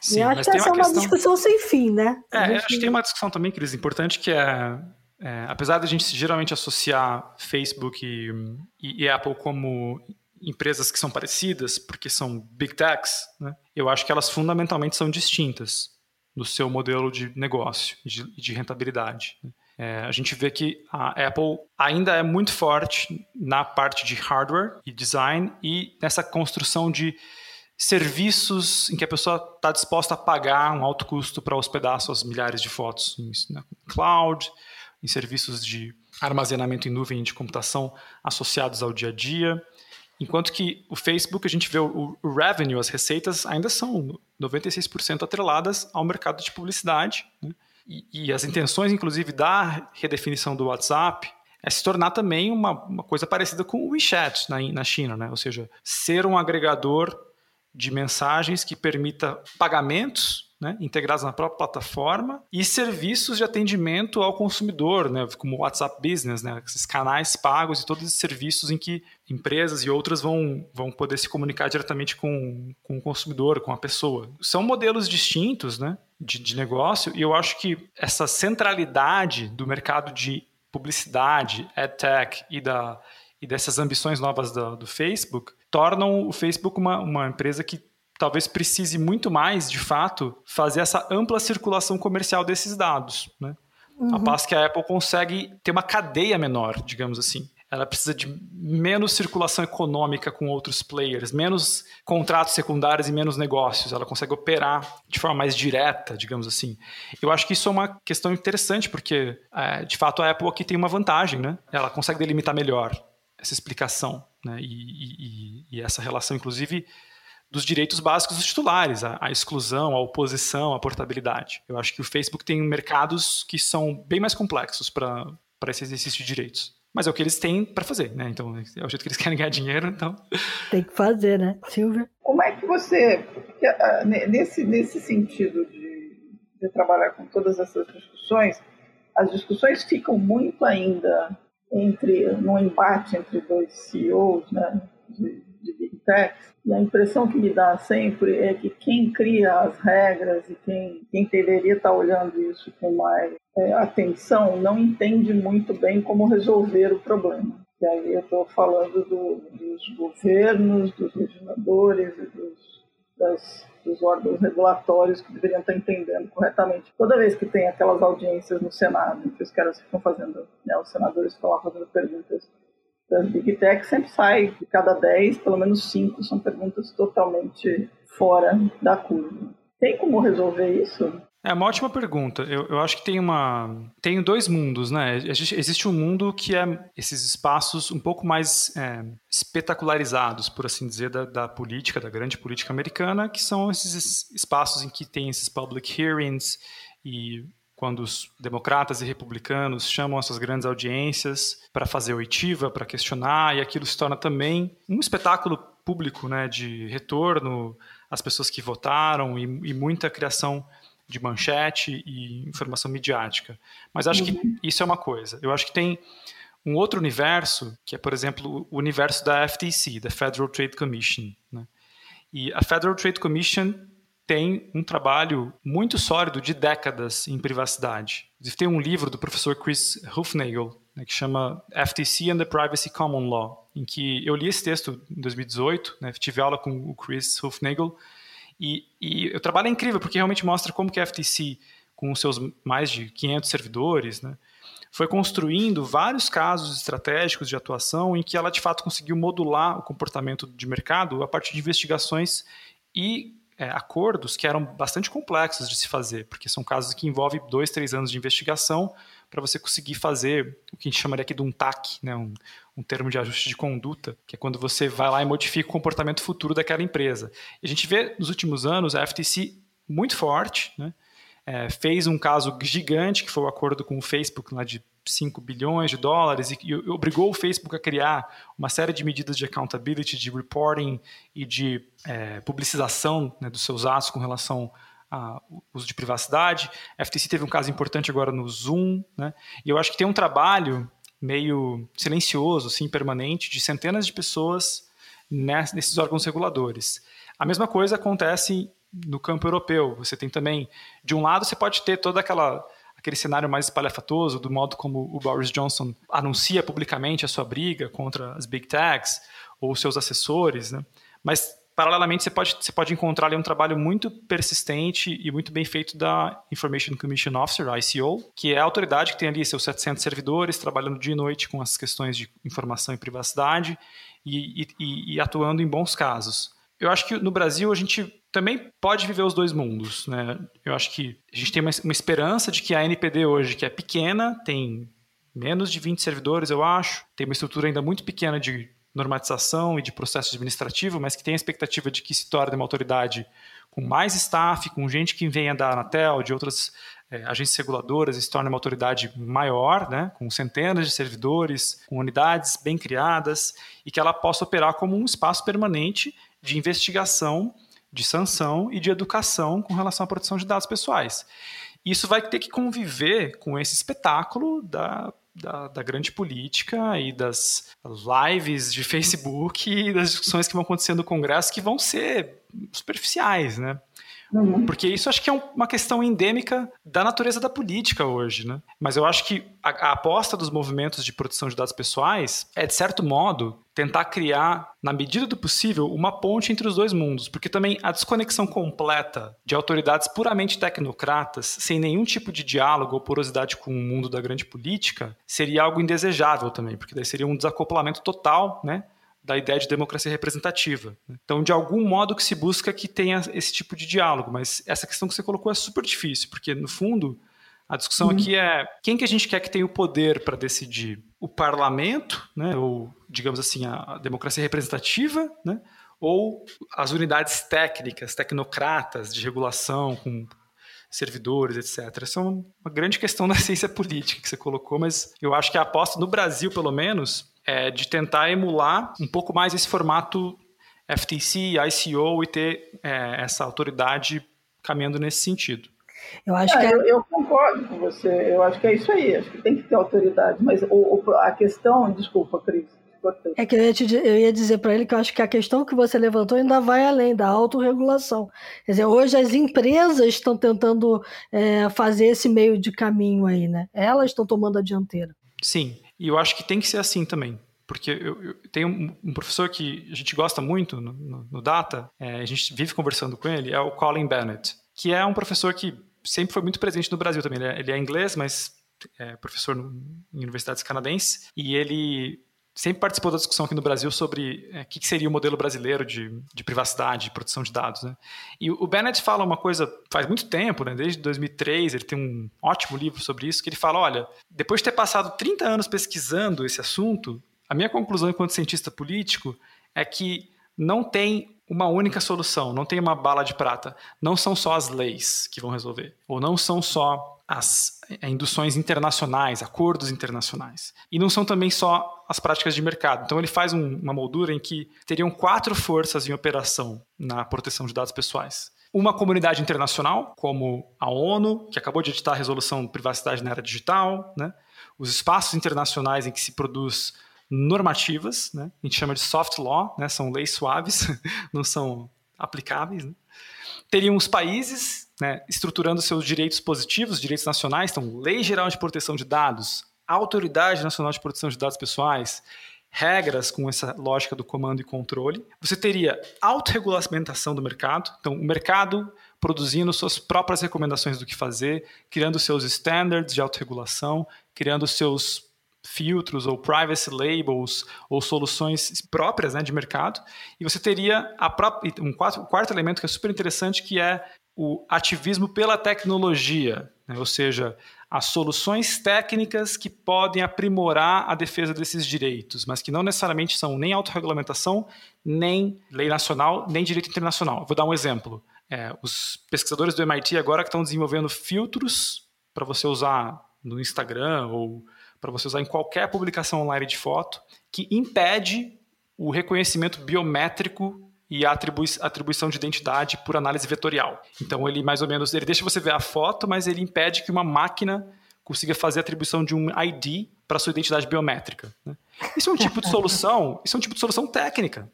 A: Sim, e acho que essa é uma questão... discussão sem fim, né?
C: É, gente... acho que tem uma discussão também, Cris, importante, que é, é apesar da gente geralmente associar Facebook e, e, e, Apple como empresas que são parecidas, porque são big techs, né? eu acho que elas fundamentalmente são distintas no seu modelo de negócio e de, de, rentabilidade. Né? É, a gente vê que a Apple ainda é muito forte na parte de hardware e design e nessa construção de serviços em que a pessoa está disposta a pagar um alto custo para hospedar suas milhares de fotos em né, cloud, em serviços de armazenamento em nuvem de computação associados ao dia a dia. Enquanto que o Facebook, a gente vê o, o revenue, as receitas, ainda são 96% atreladas ao mercado de publicidade. Né? E, e, as intenções, inclusive, da redefinição do WhatsApp é se tornar também uma, uma coisa parecida com o WeChat na, na China, né? ou seja, ser um agregador de mensagens que permita pagamentos né, integrados na própria plataforma e serviços de atendimento ao consumidor, né, como o WhatsApp Business, né, esses canais pagos e todos esses serviços em que empresas e outras vão, vão poder se comunicar diretamente com, com o consumidor, com a pessoa. São modelos distintos né, de, de negócio e eu acho que essa centralidade do mercado de publicidade, EdTech e, da, e dessas ambições novas do, do Facebook tornam o Facebook uma, uma empresa que talvez precise muito mais, de fato, fazer essa ampla circulação comercial desses dados. Né? Uhum. A paz que a Apple consegue ter uma cadeia menor, digamos assim. Ela precisa de menos circulação econômica com outros players, menos contratos secundários e menos negócios. Ela consegue operar de forma mais direta, digamos assim. Eu acho que isso é uma questão interessante, porque, é, de fato, a Apple aqui tem uma vantagem, né? Ela consegue delimitar melhor essa explicação né? e, e, e essa relação, inclusive, dos direitos básicos dos titulares, a, a, exclusão, a oposição, a portabilidade. Eu acho que o Facebook tem mercados que são bem mais complexos para esse exercício de direitos. Mas é o que eles têm para fazer, né? Então, é o jeito que eles <laughs> querem ganhar dinheiro, então...
A: Tem que fazer, né, Silvia?
B: Como é que você, ah, nesse, nesse sentido de, de trabalhar com todas essas discussões, as discussões ficam muito ainda entre no embate entre dois CEOs né, de, de Big Tech. E a impressão que me dá sempre é que quem cria as regras e quem, quem deveria estar olhando isso com mais é, atenção não entende muito bem como resolver o problema. E aí eu estou falando do, dos governos, dos legisladores e dos, das dos órgãos regulatórios que deveriam estar entendendo corretamente. Toda vez que tem aquelas audiências no Senado, que os caras ficam fazendo, né, os senadores ficam lá fazendo perguntas das Big Tech, sempre sai de cada 10, pelo menos 5 são perguntas totalmente fora da curva. Tem como resolver isso?
C: É uma ótima pergunta. Eu, eu acho que tem uma. Tem dois mundos, né? Existe um mundo que é esses espaços um pouco mais é, espetacularizados, por assim dizer, da, da, política, da grande política americana, que são esses espaços em que tem esses public hearings e quando os democratas e republicanos chamam essas grandes audiências para fazer oitiva, para questionar, e aquilo se torna também um espetáculo público, né, de retorno às pessoas que votaram e, e muita criação de manchete e informação midiática. Mas acho que uhum. isso é uma coisa. Eu acho que tem um outro universo, que é, por exemplo, o universo da FTC, da Federal Trade Commission. Né? E a Federal Trade Commission tem um trabalho muito sólido de décadas em privacidade. Tem um livro do professor Chris Hufnagel, né, que chama FTC and the Privacy Common Law, em que eu li esse texto em 2018, né, tive aula com o Chris Hufnagel, e, e o trabalho é incrível, porque realmente mostra como que a FTC, com seus mais de 500 servidores, né, foi construindo vários casos estratégicos de atuação em que ela de fato conseguiu modular o comportamento de mercado a partir de investigações e é, acordos que eram bastante complexos de se fazer, porque são casos que envolvem dois, três anos de investigação para você conseguir fazer o que a gente chamaria aqui de um TAC, né, um, um termo de ajuste de conduta, que é quando você vai lá e modifica o comportamento futuro daquela empresa. E a gente vê nos últimos anos a FTC muito forte, né, é, fez um caso gigante, que foi o acordo com o Facebook lá de 5 bilhões de dólares, e, e, obrigou o Facebook a criar uma série de medidas de accountability, de reporting e de é, publicização né, dos seus atos com relação ao uso de privacidade. A FTC teve um caso importante agora no Zoom, né, e eu acho que tem um trabalho meio silencioso, assim, permanente, de centenas de pessoas nesses órgãos reguladores. A mesma coisa acontece no campo europeu. Você tem também, de um lado, você pode ter toda aquela aquele cenário mais espalhafatoso do modo como o Boris Johnson anuncia publicamente a sua briga contra as big techs ou seus assessores, né? Mas paralelamente você pode você pode encontrar ali um trabalho muito persistente e muito bem feito da Information Commission Officer, ICO, que é a autoridade que tem ali seus 700 servidores trabalhando dia e noite com as questões de informação e privacidade e, e, e atuando em bons casos. Eu acho que no Brasil a gente também pode viver os dois mundos. Né? Eu acho que a gente tem uma, uma, esperança de que a NPD hoje, que é pequena, tem menos de 20 servidores, eu acho, tem uma estrutura ainda muito pequena de normatização e de processo administrativo, mas que tem a expectativa de que se torne uma autoridade com mais staff, com gente que venha da Anatel, de outras é, agências reguladoras, e se torne uma autoridade maior, né, com centenas de servidores, com unidades bem criadas, e que ela possa operar como um espaço permanente de investigação de sanção e de educação com relação à proteção de dados pessoais. Isso vai ter que conviver com esse espetáculo da, da, da, grande política e das lives de Facebook e das discussões que vão acontecer no Congresso que vão ser superficiais, né? Uhum. Porque isso acho que é uma questão endêmica da natureza da política hoje, né? Mas eu acho que a, a, aposta dos movimentos de proteção de dados pessoais é, de certo modo, tentar criar, na medida do possível, uma ponte entre os dois mundos. Porque também a desconexão completa de autoridades puramente tecnocratas, sem nenhum tipo de diálogo ou porosidade com o mundo da grande política, seria algo indesejável também, porque daí seria um desacoplamento total, né? da ideia de democracia representativa. Então, de algum modo que se busca que tenha esse tipo de diálogo, mas essa questão que você colocou é super difícil, porque no fundo a discussão uhum. aqui é quem que a gente quer que tenha o poder para decidir? O parlamento, né, ou digamos assim, a democracia representativa, né, ou as unidades técnicas, tecnocratas de regulação com servidores, etc. Essa é uma grande questão <laughs> da ciência política que você colocou, mas eu acho que a aposta no Brasil, pelo menos, é, de tentar emular um pouco mais esse formato FTC, ICO e ter é, essa autoridade caminhando nesse sentido.
B: Eu acho é, que é... eu, eu, concordo com você. Eu acho que é isso aí. Acho que tem que ter autoridade. Mas o, o, a questão, desculpa, Cris.
A: É que eu ia, te, eu ia dizer para ele que eu acho que a questão que você levantou ainda vai além da autorregulação. Quer dizer, hoje as empresas estão tentando é, fazer esse meio de caminho aí, né? Elas estão tomando a dianteira.
C: Sim, e eu acho que tem que ser assim também. Porque eu, eu tenho um, um, professor que a gente gosta muito no, no, no Data, é, a gente vive conversando com ele, é o Colin Bennett, que é um professor que sempre foi muito presente no Brasil também. Ele é, ele é inglês, mas é professor no, em universidades canadenses, e ele sempre participou da discussão aqui no Brasil sobre é, o que, seria o modelo brasileiro de, de privacidade, de proteção de dados. Né? E o Bennett fala uma coisa faz muito tempo, né? desde 2003, ele tem um ótimo livro sobre isso, que ele fala, olha, depois de ter passado 30 anos pesquisando esse assunto, a minha conclusão enquanto cientista político é que não tem uma única solução, não tem uma bala de prata. Não são só as leis que vão resolver, ou não são só as eh, induções internacionais, acordos internacionais. E não são também só as práticas de mercado. Então ele faz um, uma moldura em que teriam quatro forças em operação na proteção de dados pessoais. Uma comunidade internacional, como a ONU, que acabou de editar a resolução de privacidade na era digital, né? os espaços internacionais em que se produz normativas, né? a gente chama de soft law, né? são leis suaves, <laughs> não são aplicáveis. Né? Teriam os países né, estruturando seus direitos positivos, direitos nacionais, então Lei Geral de Proteção de Dados, Autoridade Nacional de Proteção de Dados Pessoais, regras com essa lógica do comando e controle. Você teria autorregulamentação do mercado. Então, o mercado produzindo suas próprias recomendações do que fazer, criando seus standards de autorregulação, criando seus filtros ou privacy labels ou soluções próprias né, de mercado. E você teria própria, um, um quarto elemento que é super interessante, que é o ativismo pela tecnologia, né? ou seja, as soluções técnicas que podem aprimorar a defesa desses direitos, mas que não necessariamente são nem autorregulamentação, nem lei nacional, nem direito internacional. Vou dar um exemplo. É, os pesquisadores do MIT agora que estão desenvolvendo filtros para você usar no Instagram ou para você usar em qualquer publicação online de foto, que impede o reconhecimento biométrico e a atribui atribuição de identidade por análise vetorial. Então ele mais ou menos ele deixa você ver a foto, mas ele impede que uma máquina consiga fazer a atribuição de um ID para sua identidade biométrica. Né? Isso é um tipo de <laughs> solução, isso é um tipo de solução técnica.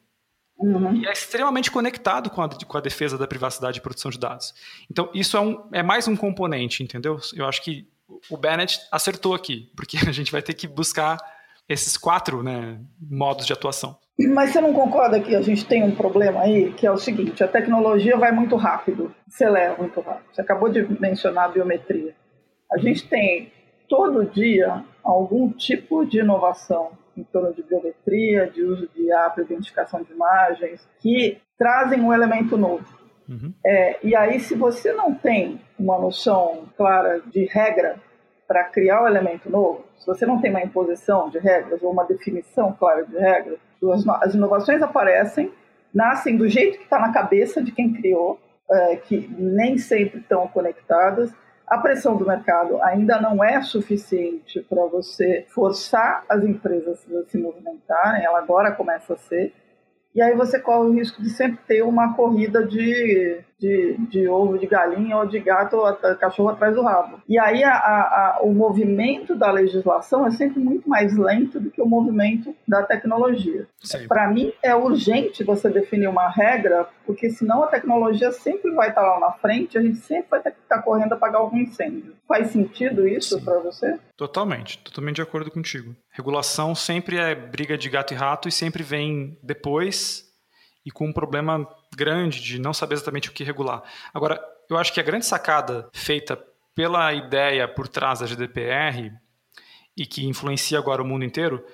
C: Uhum. E é extremamente conectado com a, com a defesa da privacidade e proteção de dados. Então, isso é, um, é mais um componente, entendeu? Eu acho que o Bennett acertou aqui, porque <laughs> a gente vai ter que buscar esses quatro né, modos de atuação.
B: Mas você não concorda que a gente tem um problema aí, que é o seguinte, a tecnologia vai muito rápido, acelera muito rápido. Você acabou de mencionar a biometria. A gente tem todo dia algum tipo de inovação em torno de biometria, de uso de para identificação de imagens, que trazem um elemento novo. Uhum. É, e aí, se você não tem uma noção clara de regra para criar o um elemento novo, se você não tem uma imposição de regras ou uma definição clara de regras, as inovações aparecem, nascem do jeito que está na cabeça de quem criou, é, que nem sempre estão conectadas. A pressão do mercado ainda não é suficiente para você forçar as empresas a se movimentarem, ela agora começa a ser e aí você corre o risco de sempre ter uma corrida de, de, de ovo de galinha ou de gato ou cachorro atrás do rabo. E aí a, a, o movimento da legislação é sempre muito mais lento do que o movimento da tecnologia. Para mim, é urgente você definir uma regra, porque senão a tecnologia sempre vai estar lá na frente, a gente sempre vai ter que estar correndo a apagar algum incêndio. Faz sentido isso para você?
C: Totalmente, totalmente de acordo contigo. Regulação sempre é briga de gato e rato e sempre vem depois e com um problema grande de não saber exatamente o que regular. Agora, eu acho que a grande sacada feita pela ideia por trás da GDPR e que influencia agora o mundo inteiro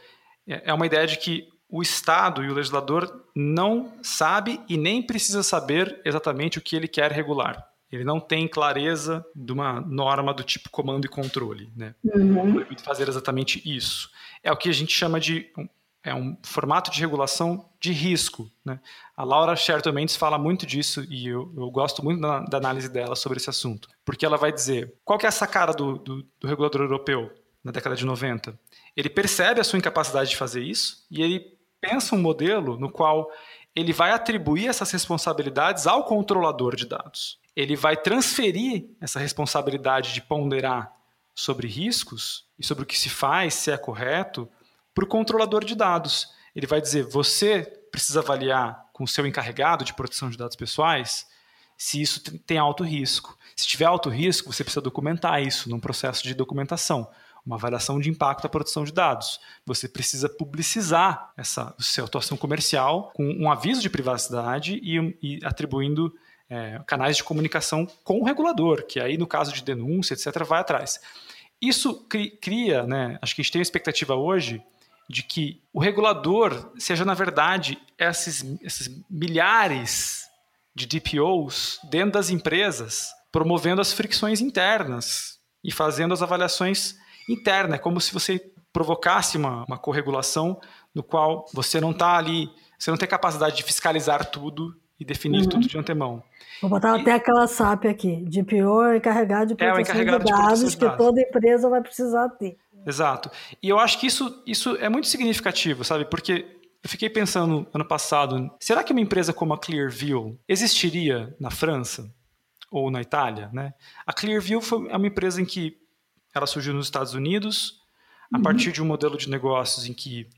C: é, é uma ideia de que o Estado e o legislador não sabe e nem precisa saber exatamente o que ele quer regular ele não tem clareza de uma norma do tipo comando e controle, né? Uhum. fazer exatamente isso. É o que a gente chama de é um formato de regulação de risco, né? A Laura Sherton Mendes fala muito disso e eu, eu gosto muito da, da, análise dela sobre esse assunto, porque ela vai dizer qual que é a sacada do, do, do regulador europeu na década de 90. Ele percebe a sua incapacidade de fazer isso e ele pensa um modelo no qual ele vai atribuir essas responsabilidades ao controlador de dados ele vai transferir essa responsabilidade de ponderar sobre riscos e sobre o que se faz, se é correto, para o controlador de dados. Ele vai dizer: você precisa avaliar com o seu encarregado de proteção de dados pessoais se isso tem alto risco. Se tiver alto risco, você precisa documentar isso num processo de documentação, uma avaliação de impacto à proteção de dados. Você precisa publicizar essa sua atuação comercial com um aviso de privacidade e, e atribuindo é, canais de comunicação com o regulador, que aí, no caso de denúncia, etc., vai atrás. Isso cria, né, acho que a gente tem a expectativa hoje de que o regulador seja, na verdade, esses, esses milhares de DPOs dentro das empresas, promovendo as fricções internas e fazendo as avaliações internas, como se você provocasse uma, uma corregulação no qual você não está ali, você não tem capacidade de fiscalizar tudo e definir uhum. tudo de antemão.
A: Vou botar e... até aquela SAP aqui. DPO é encarregado de proteção, é, encarregado de dados, de dados que toda empresa vai precisar ter.
C: Exato. E eu acho que isso, isso é muito significativo, sabe? Porque eu fiquei pensando ano passado, será que uma empresa como a Clearview existiria na França ou na Itália, né? A Clearview foi uma empresa em que ela surgiu nos Estados Unidos a uhum. partir de um modelo de negócios em que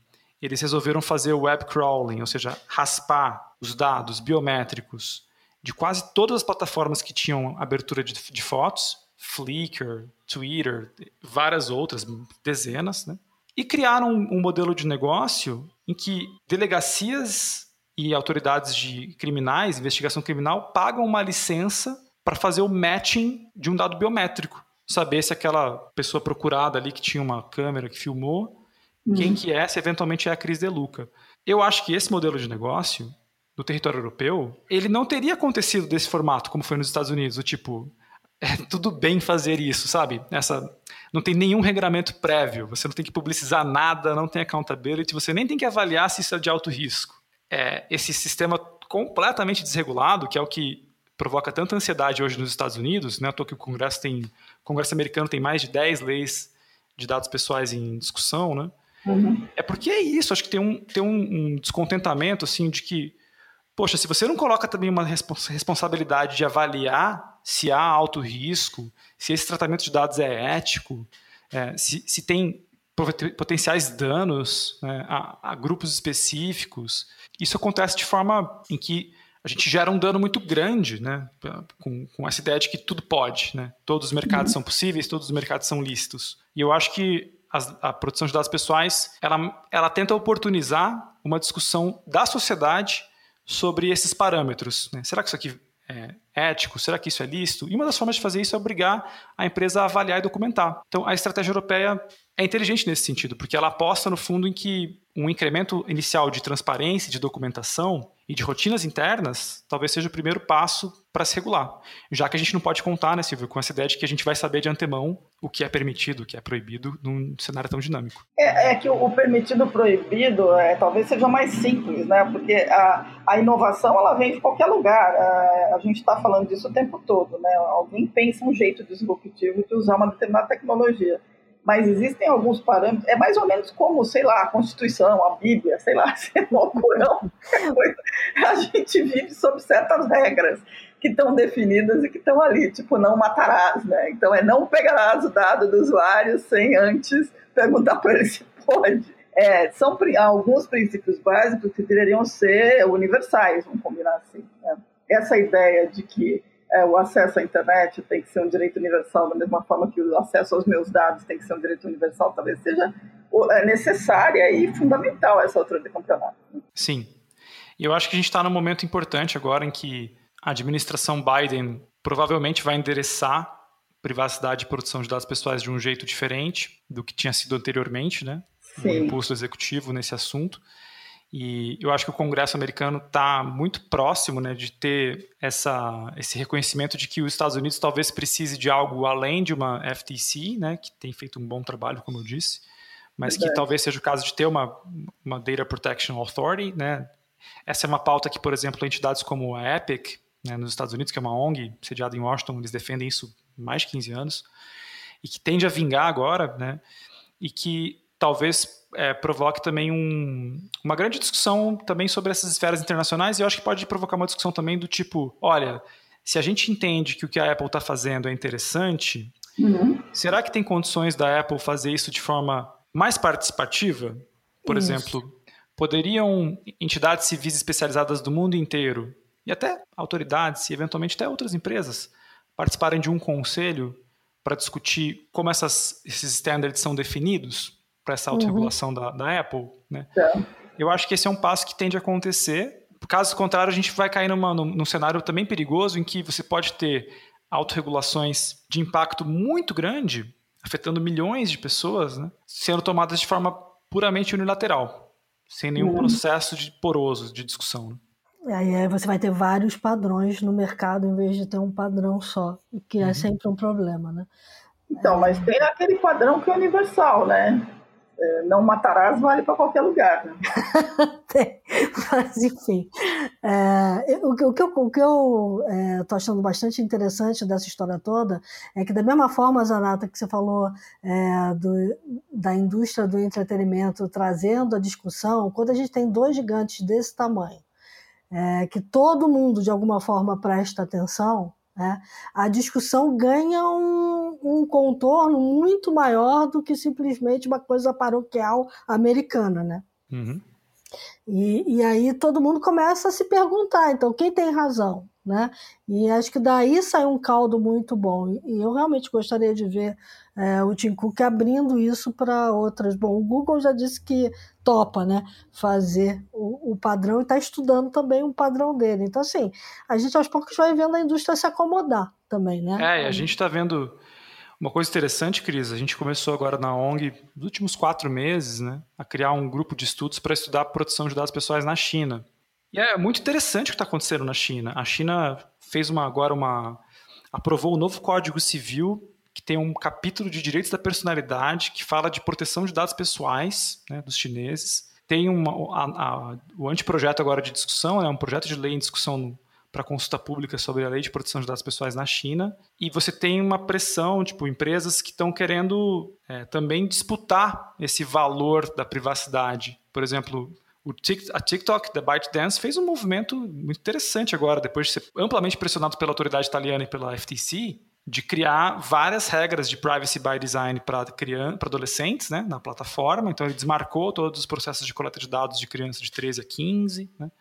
C: eles resolveram fazer o web crawling, ou seja, raspar os dados biométricos de quase todas as plataformas que tinham abertura de, de fotos, Flickr, Twitter, várias outras, dezenas, né? e criaram um, modelo de negócio em que delegacias e autoridades de criminais, investigação criminal, pagam uma licença para fazer o matching de um dado biométrico. Saber se aquela pessoa procurada ali que tinha uma câmera que filmou, uhum. quem que é, se eventualmente é a Cris De Luca. Eu acho que esse modelo de negócio do território europeu, ele não teria acontecido desse formato, como foi nos Estados Unidos, o tipo, é tudo bem fazer isso, sabe? Essa não tem nenhum regramento prévio, você não tem que publicizar nada, não tem accountability, você nem tem que avaliar se isso é de alto risco. É, esse sistema completamente desregulado, que é o que provoca tanta ansiedade hoje nos Estados Unidos, né? que o Congresso tem, o Congresso americano tem mais de 10 leis de dados pessoais em discussão, né? Uhum. É porque é isso, acho que tem um, tem um, descontentamento, assim, de que, poxa, se você não coloca também uma responsabilidade de avaliar se há alto risco, se esse tratamento de dados é ético, é, se, se tem potenciais danos né, a, a, grupos específicos. Isso acontece de forma em que a gente gera um dano muito grande, né, com, com essa ideia de que tudo pode, né, todos os mercados são possíveis, todos os mercados são lícitos. E eu acho que a, a produção de dados pessoais ela, ela tenta oportunizar uma discussão da sociedade sobre esses parâmetros. Né? Será que isso aqui é ético? Será que isso é lícito? E uma das formas de fazer isso é obrigar a empresa a avaliar e documentar. Então, a estratégia europeia é inteligente nesse sentido, porque ela aposta no fundo em que um incremento inicial de transparência, de documentação e de rotinas internas talvez seja o primeiro passo para se regular. Já que a gente não pode contar, né, Silvio, com essa ideia de que a gente vai saber de antemão o que é permitido, o que é proibido num cenário tão dinâmico.
B: É, é que o permitido proibido é, talvez seja mais simples, né? Porque a, a inovação ela vem de qualquer lugar. A, a gente está falando disso o tempo todo, né? Alguém pensa um jeito disruptivo de usar uma determinada tecnologia mas existem alguns parâmetros, é mais ou menos como, sei lá, a Constituição, a Bíblia, sei lá, <laughs> se é o Corão, a gente vive sob certas regras que estão definidas e que estão ali, tipo, não matarás, né? Então é não pegarás o dado do usuário sem antes perguntar para ele se pode. É, são alguns princípios básicos que deveriam ser universais, vamos combinar assim. Né? Essa ideia de que é, o acesso à internet tem que ser um direito universal, da mesma forma que o acesso aos meus dados tem que ser um direito universal, talvez seja é, necessária e fundamental essa altura de campeonato.
C: Sim. E eu acho que a gente está num momento importante agora em que a administração Biden provavelmente vai endereçar privacidade e produção de dados pessoais de um jeito diferente do que tinha sido anteriormente, né? Sim. O impulso executivo nesse assunto. E eu acho que o Congresso americano está muito próximo né, de ter essa, esse reconhecimento de que os Estados Unidos talvez precise de algo além de uma FTC, né, que tem feito um bom trabalho, como eu disse, mas que talvez seja o caso de ter uma, uma Data Protection Authority. Né. Essa é uma pauta que, por exemplo, entidades como a Epic, né, nos Estados Unidos, que é uma ONG sediada em Washington, eles defendem isso há mais de 15 anos, e que tende a vingar agora, né, e que talvez é, provoque também um, uma grande discussão também sobre essas esferas internacionais e eu acho que pode provocar uma discussão também do tipo, olha, se a gente entende que o que a Apple está fazendo é interessante, uhum. será que tem condições da Apple fazer isso de forma mais participativa? Por isso. exemplo, poderiam entidades civis especializadas do mundo inteiro e até autoridades e eventualmente até outras empresas participarem de um conselho para discutir como essas, esses standards são definidos? Para essa autorregulação uhum. da, da Apple, né? É. Eu acho que esse é um passo que tende a acontecer. Caso contrário, a gente vai cair numa, num, num cenário também perigoso em que você pode ter autorregulações de impacto muito grande, afetando milhões de pessoas, né? sendo tomadas de forma puramente unilateral, sem nenhum uhum. processo de poroso de discussão.
A: Né? Aí você vai ter vários padrões no mercado em vez de ter um padrão só, que é uhum. sempre um problema, né?
B: Então, mas tem aquele padrão que é universal, né? É, não matarás vale para qualquer lugar. Né? <laughs>
A: Mas, enfim, é, o, o, que eu estou é, achando bastante interessante dessa história toda é que, da mesma forma, Zanata, que você falou é, do, da indústria do entretenimento trazendo a discussão, quando a gente tem dois gigantes desse tamanho, é, que todo mundo, de alguma forma, presta atenção, né? A discussão ganha um, um, contorno muito maior do que simplesmente uma coisa paroquial americana. Né? Uhum. E, e aí todo mundo começa a se perguntar: então, quem tem razão? Né? E acho que daí sai um caldo muito bom. E eu realmente gostaria de ver é, o Tim Cook abrindo isso para outras. Bom, o Google já disse que topa, né? Fazer o, o padrão e está estudando também o padrão dele. Então, assim, a gente aos poucos vai vendo a indústria se acomodar também, né?
C: É, a gente está vendo uma coisa interessante, Cris, a gente começou agora na ONG, nos últimos quatro meses, né, a criar um grupo de estudos para estudar a proteção de dados pessoais na China. E é muito interessante o que está acontecendo na China. A China fez uma, agora uma. aprovou um novo Código Civil, que tem um capítulo de direitos da personalidade, que fala de proteção de dados pessoais né, dos chineses. Tem uma, a, a, o anteprojeto agora de discussão, é né, um projeto de lei em discussão para consulta pública sobre a lei de proteção de dados pessoais na China. E você tem uma pressão, tipo, empresas que estão querendo é, também disputar esse valor da privacidade. Por exemplo, a TikTok, da ByteDance, fez um movimento muito interessante agora, depois de ser amplamente pressionado pela autoridade italiana e pela FTC, de criar várias regras de privacy by design para adolescentes né, na plataforma. Então, ele desmarcou todos os processos de coleta de dados de crianças de 13 a 15, né,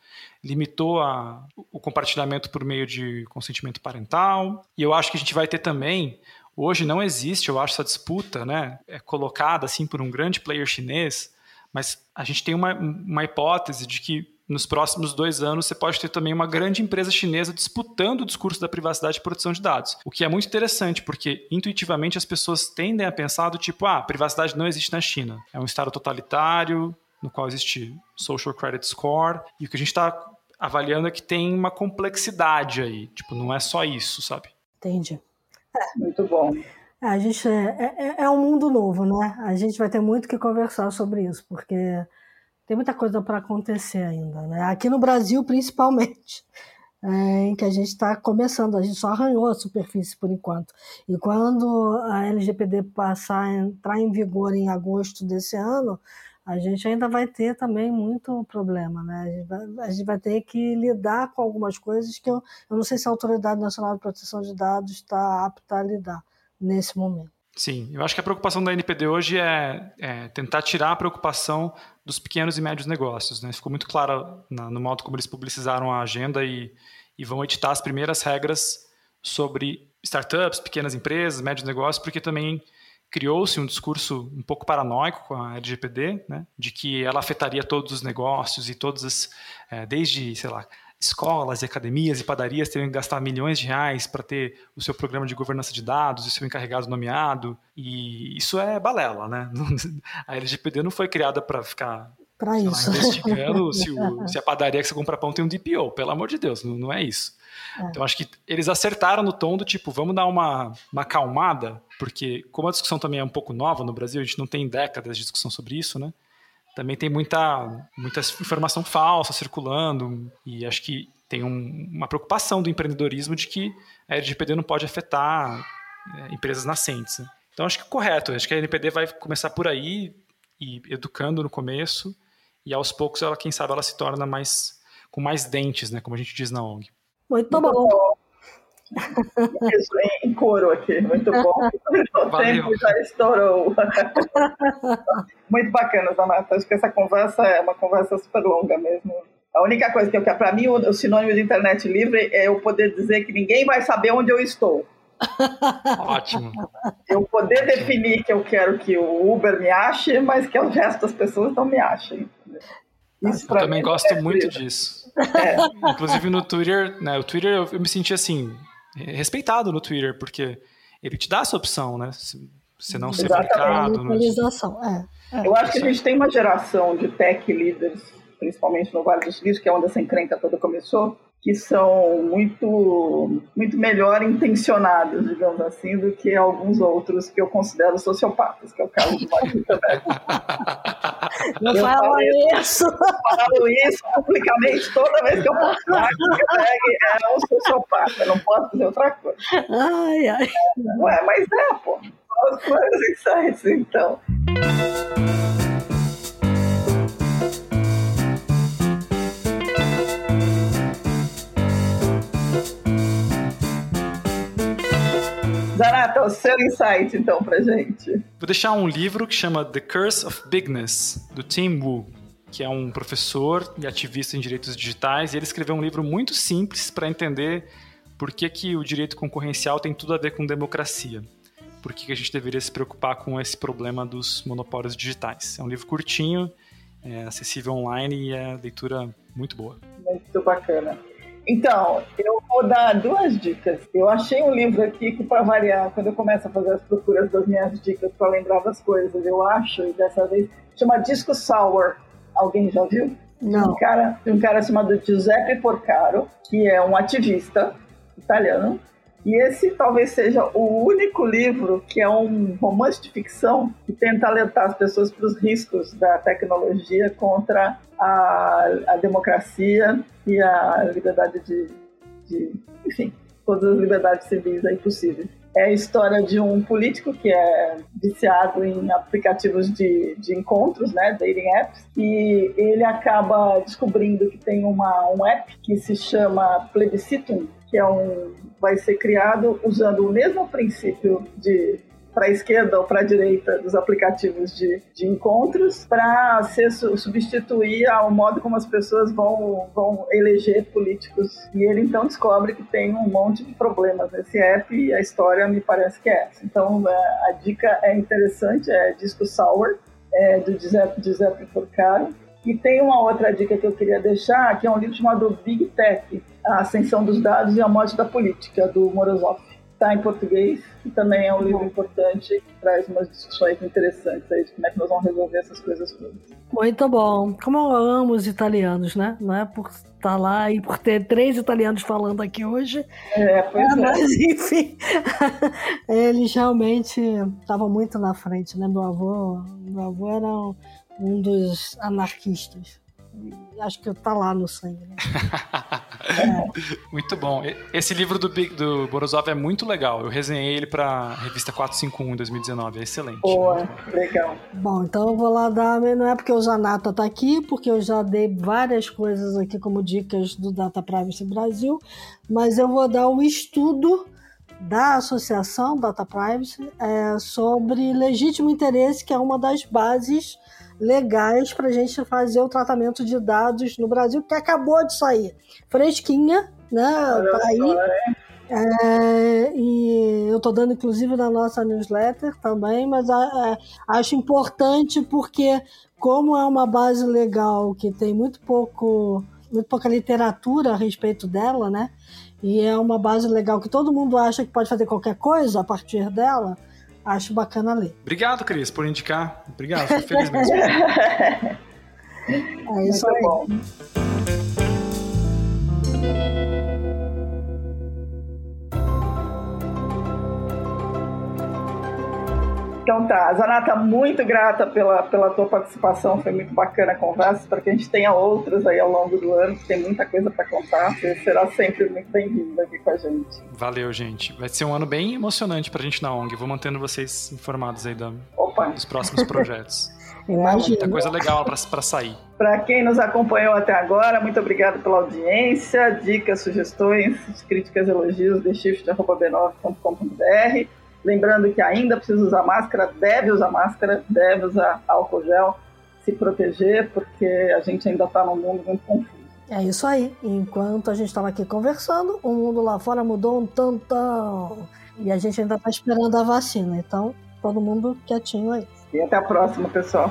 C: limitou a, o compartilhamento por meio de consentimento parental. E eu acho que a gente vai ter também. Hoje não existe, eu acho, essa disputa né, é colocada assim por um grande player chinês, mas a gente tem uma, uma hipótese de que nos próximos dois anos você pode ter também uma grande empresa chinesa disputando o discurso da privacidade e proteção de dados. O que é muito interessante, porque intuitivamente as pessoas tendem a pensar do tipo, ah, privacidade não existe na China. É um estado totalitário, no qual existe social credit score, e o que a gente está avaliando é que tem uma complexidade aí. Tipo, não é só isso, sabe?
A: Entendi.
B: É. Muito bom.
A: É, a gente é, é, é um mundo novo, né? A gente vai ter muito que conversar sobre isso, porque tem muita coisa para acontecer ainda, né? Aqui no Brasil, principalmente, <laughs> é, em que a gente está começando, a gente só arranhou a superfície por enquanto. E quando a LGPD passar entrar em vigor em agosto desse ano, a gente ainda vai ter também muito problema, né? A gente vai, a gente vai ter que lidar com algumas coisas que eu, eu não sei se a Autoridade Nacional de Proteção de Dados está apta a lidar nesse momento.
C: Sim, eu acho que a preocupação da NPD hoje é, é, tentar tirar a preocupação dos pequenos e médios negócios. Né? Ficou muito claro na, no modo como eles publicizaram a agenda e, e vão editar as primeiras regras sobre startups, pequenas empresas, médios negócios, porque também criou-se um discurso um pouco paranoico com a LGPD, né? de que ela afetaria todos os negócios e todas as, é, desde, sei lá, escolas e academias e padarias teriam que gastar milhões de reais para ter o seu programa de governança de dados e seu encarregado nomeado. E isso é balela, né? <laughs> A LGPD não foi criada para ficar
A: para isso.
C: Lá, investigando <laughs> se, o, se, a padaria que você compra pão tem um DPO, pelo amor de Deus, não, não é isso. É. Então acho que eles acertaram no tom do tipo, vamos dar uma, uma acalmada, porque como a discussão também é um pouco nova no Brasil, a gente não tem décadas de discussão sobre isso, né? Também tem muita, muita informação falsa circulando e acho que tem um, uma preocupação do empreendedorismo de que a LGPD não pode afetar é, empresas nascentes. Né? Então acho que é correto, acho que a NPD vai começar por aí e educando no começo e aos poucos ela, quem sabe, ela se torna mais com mais dentes, né, como a gente diz na ONG.
A: Muito bom.
B: Isso em coro aqui, muito bom. <laughs> O Valeu. tempo já estourou. <laughs> Muito bacana, Zanata. Acho que essa conversa é uma conversa super longa mesmo. A única coisa que eu quero, para mim, o, sinônimo de internet livre é eu poder dizer que ninguém vai saber onde eu estou. <laughs>
C: Ótimo.
B: Eu poder definir que eu quero que o Uber me ache, mas que o resto das pessoas não me achem.
C: Isso eu também gosto é muito disso. É. Inclusive no Twitter, né? O Twitter eu, eu me senti assim, respeitado no Twitter, porque ele te dá essa opção, né? Se, se não ser aplicado.
A: É,
B: é. Eu acho que a gente tem uma geração de tech leaders, principalmente no Vale dos Sinos, que é onde essa encrenca toda começou, que são muito, muito melhor intencionados, digamos assim, do que alguns outros que eu considero sociopatas, que é o caso do Mário. <laughs>
A: Não fala isso!
B: Falo isso publicamente toda vez que eu posso falar que o é um sociopata, não posso dizer outra coisa.
A: Ai, ai.
B: Ué, mas é, pô. Os insights, então. Zanata, o seu insight, então, pra gente.
C: Vou deixar um livro que chama The Curse of Bigness, do Tim Wu. que é um professor e ativista em direitos digitais, e ele escreveu um livro muito simples para entender por que, que o direito concorrencial tem tudo a ver com democracia. Por que, que a gente deveria se preocupar com esse problema dos monopólios digitais. É um livro curtinho, é acessível online e é leitura muito boa.
B: Muito bacana. Então, eu vou dar duas dicas. Eu achei um livro aqui que, para variar, quando eu começo a fazer as procuras das minhas dicas para lembrar das coisas, eu acho, e dessa vez, chama Disco Sour. Alguém já viu?
A: Não.
B: Um cara, um cara chamado Giuseppe Porcaro, que é um ativista italiano, e esse talvez seja o único livro que é um romance de ficção que tenta alertar as pessoas para os riscos da tecnologia contra a, a democracia e a liberdade de, de, enfim, todas as liberdades civis aí possíveis. É a história de um político que é viciado em aplicativos de, de encontros, né, dating apps, e ele acaba descobrindo que tem uma, um app que se chama Plebiscitum, que é um vai ser criado usando o mesmo princípio de para a esquerda ou para a direita dos aplicativos de, de encontros para substituir ao modo como as pessoas vão, vão eleger políticos. E ele então descobre que tem um monte de problemas nesse app e a história me parece que é essa. Então é, a dica é interessante, é Disco Sour, é do Giuseppe, Giuseppe Porcaro. E tem uma outra dica que eu queria deixar, que é um livro chamado Big Tech, a Ascensão dos Dados e a Morte da Política, do Morozov. Está em português e também é um livro importante que traz umas discussões interessantes aí de como é que nós vamos resolver essas coisas todas.
A: Muito bom. Como eu amo os italianos, né? Não é por estar lá e por ter três italianos falando aqui hoje.
B: É, pois é.
A: Mas, <laughs> enfim, eles realmente estavam muito na frente, né? Meu avô, meu avô era um, um dos anarquistas acho que tá lá no sangue. Né?
C: é. <laughs> Muito bom. Esse livro do, do Borozov é muito legal. Eu resenhei ele pra revista 451 2019. É excelente.
B: Boa, legal.
A: Bom, então eu vou lá dar. Não é porque o Zanata tá aqui, porque eu já dei várias coisas aqui como dicas do Data Privacy Brasil, mas eu vou dar o um estudo da Associação Data Privacy é, sobre legítimo interesse, que é uma das bases legais para a gente fazer o tratamento de dados no Brasil, que acabou de sair. Fresquinha, né? Tá aí. É, e eu estou dando inclusive na nossa newsletter também, mas é, acho importante porque como é uma base legal que tem muito pouco, muito pouca literatura a respeito dela, né? E é uma base legal que todo mundo acha que pode fazer qualquer coisa a partir dela acho bacana ler.
C: Obrigado, Cris, por indicar. Obrigado, fico feliz mesmo. <laughs>
A: é isso Muito aí. Bom.
B: Então tá, Zanata, muito grata pela, pela tua participação, foi muito bacana a conversa, para que a gente tenha outras aí ao longo do ano, que tem muita coisa para contar, você será sempre muito bem-vindo aqui com a gente.
C: Valeu, gente. Vai ser um ano bem emocionante para a gente na ONG, vou mantendo vocês informados aí da, dos próximos projetos. <laughs>
A: Imagina.
C: Muita coisa legal para sair.
B: Para quem nos acompanhou até agora, muito obrigado pela audiência, dicas, sugestões, críticas, elogios, theshift.b9.com.br Lembrando que ainda precisa usar máscara, deve usar máscara, deve usar álcool gel, se proteger, porque a gente ainda está num mundo muito confuso.
A: É isso aí. Enquanto a gente estava aqui conversando, o mundo lá fora mudou um tantão. E a gente ainda está esperando a vacina. Então, todo mundo quietinho aí.
B: E até a próxima, pessoal.